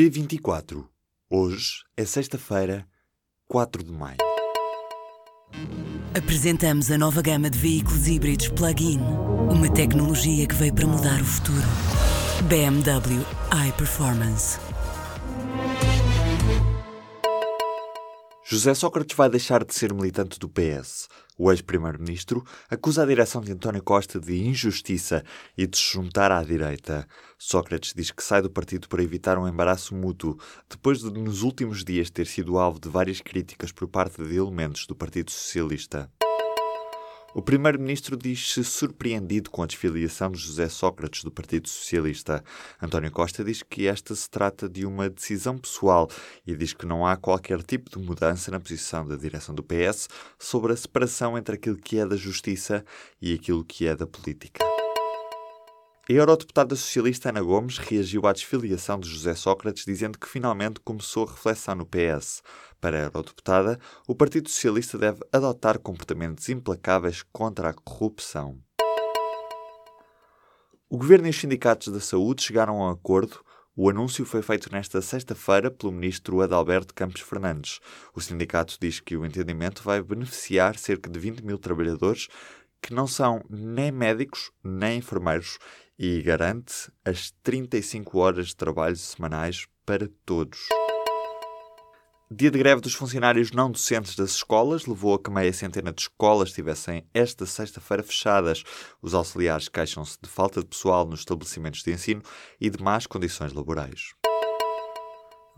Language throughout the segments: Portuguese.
P24. Hoje é sexta-feira, 4 de maio. Apresentamos a nova gama de veículos híbridos plug-in. Uma tecnologia que veio para mudar o futuro. BMW iPerformance. José Sócrates vai deixar de ser militante do PS. O ex-primeiro-ministro acusa a direção de António Costa de injustiça e de se juntar à direita. Sócrates diz que sai do partido para evitar um embaraço mútuo, depois de nos últimos dias ter sido alvo de várias críticas por parte de elementos do Partido Socialista. O primeiro-ministro diz-se surpreendido com a desfiliação de José Sócrates do Partido Socialista. António Costa diz que esta se trata de uma decisão pessoal e diz que não há qualquer tipo de mudança na posição da direção do PS sobre a separação entre aquilo que é da justiça e aquilo que é da política. A eurodeputada socialista Ana Gomes reagiu à desfiliação de José Sócrates, dizendo que finalmente começou a reflexão no PS. Para a eurodeputada, o Partido Socialista deve adotar comportamentos implacáveis contra a corrupção. O governo e os sindicatos da saúde chegaram a um acordo. O anúncio foi feito nesta sexta-feira pelo ministro Adalberto Campos Fernandes. O sindicato diz que o entendimento vai beneficiar cerca de 20 mil trabalhadores que não são nem médicos nem enfermeiros e garante as 35 horas de trabalho semanais para todos. Dia de greve dos funcionários não docentes das escolas levou a que meia centena de escolas estivessem esta sexta-feira fechadas. Os auxiliares queixam-se de falta de pessoal nos estabelecimentos de ensino e de más condições laborais.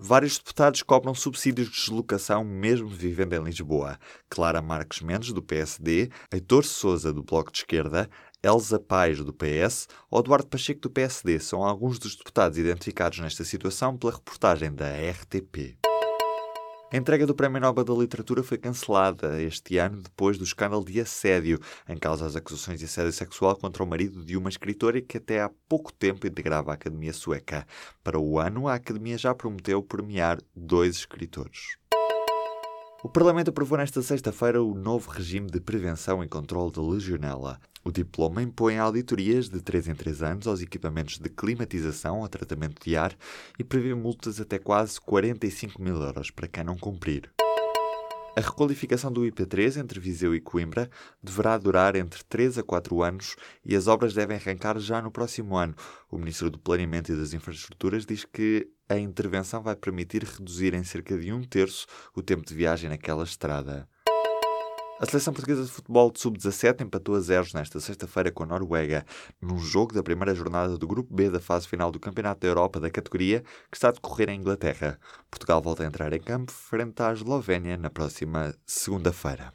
Vários deputados cobram subsídios de deslocação mesmo vivendo em Lisboa. Clara Marques Mendes, do PSD, Heitor Souza, do Bloco de Esquerda, Elza Pais, do PS, ou Eduardo Pacheco, do PSD, são alguns dos deputados identificados nesta situação pela reportagem da RTP. A entrega do Prémio Nobel da Literatura foi cancelada este ano depois do escândalo de assédio, em causa as acusações de assédio sexual contra o marido de uma escritora que até há pouco tempo integrava a Academia Sueca. Para o ano, a Academia já prometeu premiar dois escritores. O Parlamento aprovou nesta sexta-feira o novo regime de prevenção e controle da legionela. O diploma impõe auditorias de 3 em 3 anos aos equipamentos de climatização ou tratamento de ar e prevê multas até quase 45 mil euros para quem não cumprir. A requalificação do IP3 entre Viseu e Coimbra deverá durar entre 3 a 4 anos e as obras devem arrancar já no próximo ano. O Ministro do Planeamento e das Infraestruturas diz que a intervenção vai permitir reduzir em cerca de um terço o tempo de viagem naquela estrada. A seleção portuguesa de futebol de sub-17 empatou a zeros nesta sexta-feira com a Noruega, num jogo da primeira jornada do Grupo B da fase final do Campeonato da Europa da categoria, que está a decorrer em Inglaterra. Portugal volta a entrar em campo frente à Eslovénia na próxima segunda-feira.